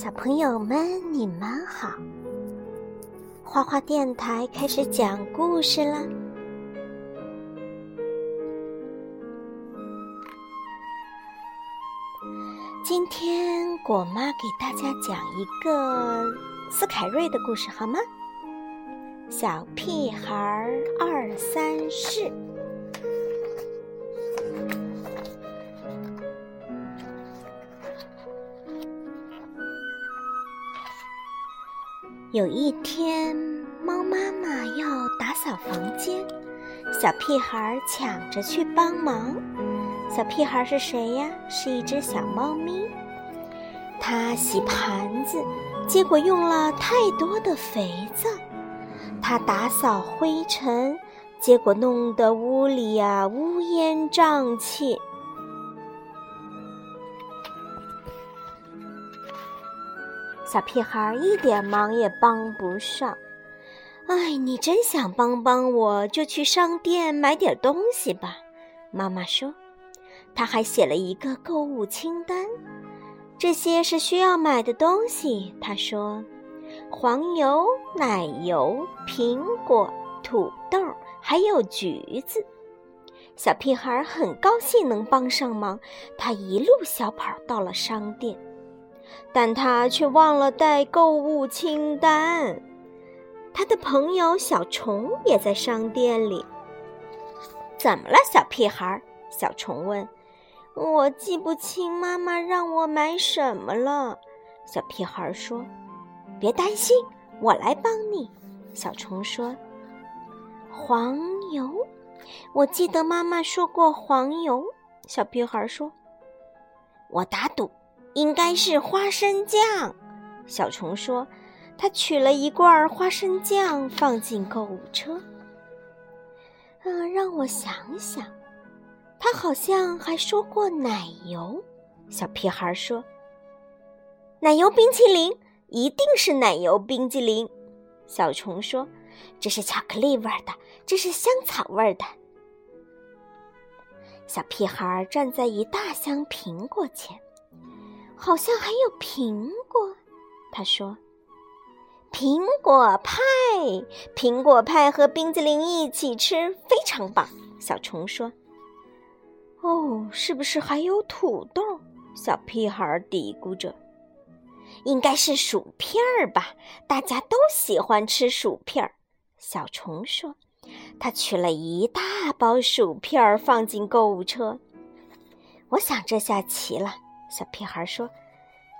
小朋友们，你们好！花花电台开始讲故事了。今天果妈给大家讲一个斯凯瑞的故事，好吗？小屁孩二三事。有一天，猫妈妈要打扫房间，小屁孩抢着去帮忙。小屁孩是谁呀？是一只小猫咪。它洗盘子，结果用了太多的肥皂；它打扫灰尘，结果弄得屋里呀乌烟瘴气。小屁孩一点忙也帮不上，哎，你真想帮帮我，就去商店买点东西吧。妈妈说，他还写了一个购物清单，这些是需要买的东西。他说，黄油、奶油、苹果、土豆，还有橘子。小屁孩很高兴能帮上忙，他一路小跑到了商店。但他却忘了带购物清单。他的朋友小虫也在商店里。怎么了，小屁孩？小虫问。我记不清妈妈让我买什么了。小屁孩说。别担心，我来帮你。小虫说。黄油，我记得妈妈说过黄油。小屁孩说。我打赌。应该是花生酱，小虫说：“他取了一罐花生酱放进购物车。”嗯，让我想想，他好像还说过奶油。小屁孩说：“奶油冰淇淋一定是奶油冰激凌。”小虫说：“这是巧克力味的，这是香草味的。”小屁孩站在一大箱苹果前。好像还有苹果，他说：“苹果派，苹果派和冰激凌一起吃非常棒。”小虫说：“哦，是不是还有土豆？”小屁孩嘀咕着：“应该是薯片儿吧，大家都喜欢吃薯片儿。”小虫说：“他取了一大包薯片儿放进购物车。”我想这下齐了。小屁孩说：“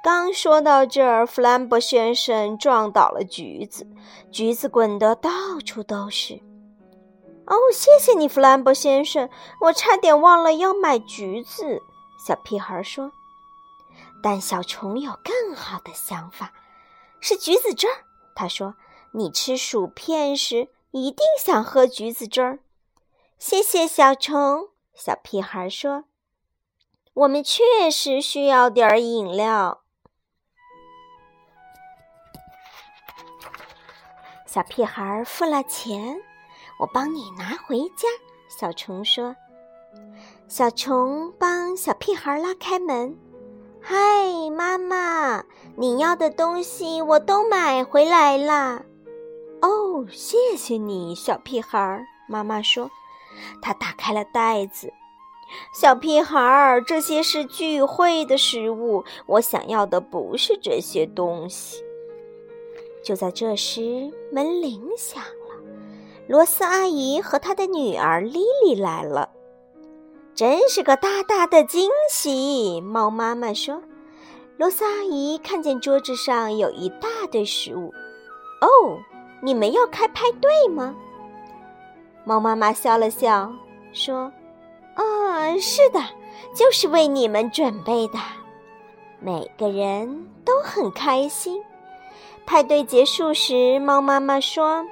刚说到这儿，弗兰博先生撞倒了橘子，橘子滚得到处都是。”哦，谢谢你，弗兰博先生，我差点忘了要买橘子。”小屁孩说。但小虫有更好的想法，是橘子汁儿。他说：“你吃薯片时一定想喝橘子汁儿。”谢谢小虫。小屁孩说。我们确实需要点儿饮料。小屁孩付了钱，我帮你拿回家。小虫说：“小虫帮小屁孩拉开门。嗨，妈妈，你要的东西我都买回来啦。”哦，谢谢你，小屁孩。妈妈说：“他打开了袋子。”小屁孩儿，这些是聚会的食物，我想要的不是这些东西。就在这时，门铃响了，罗斯阿姨和她的女儿莉莉来了，真是个大大的惊喜。猫妈妈说：“罗斯阿姨看见桌子上有一大堆食物，哦，你们要开派对吗？”猫妈妈笑了笑说。啊，是的，就是为你们准备的。每个人都很开心。派对结束时，猫妈妈说：“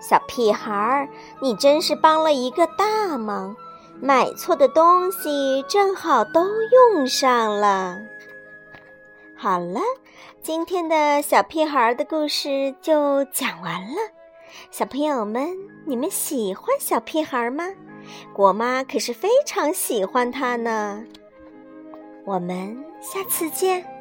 小屁孩儿，你真是帮了一个大忙。买错的东西正好都用上了。”好了，今天的小屁孩儿的故事就讲完了。小朋友们，你们喜欢小屁孩吗？果妈可是非常喜欢它呢。我们下次见。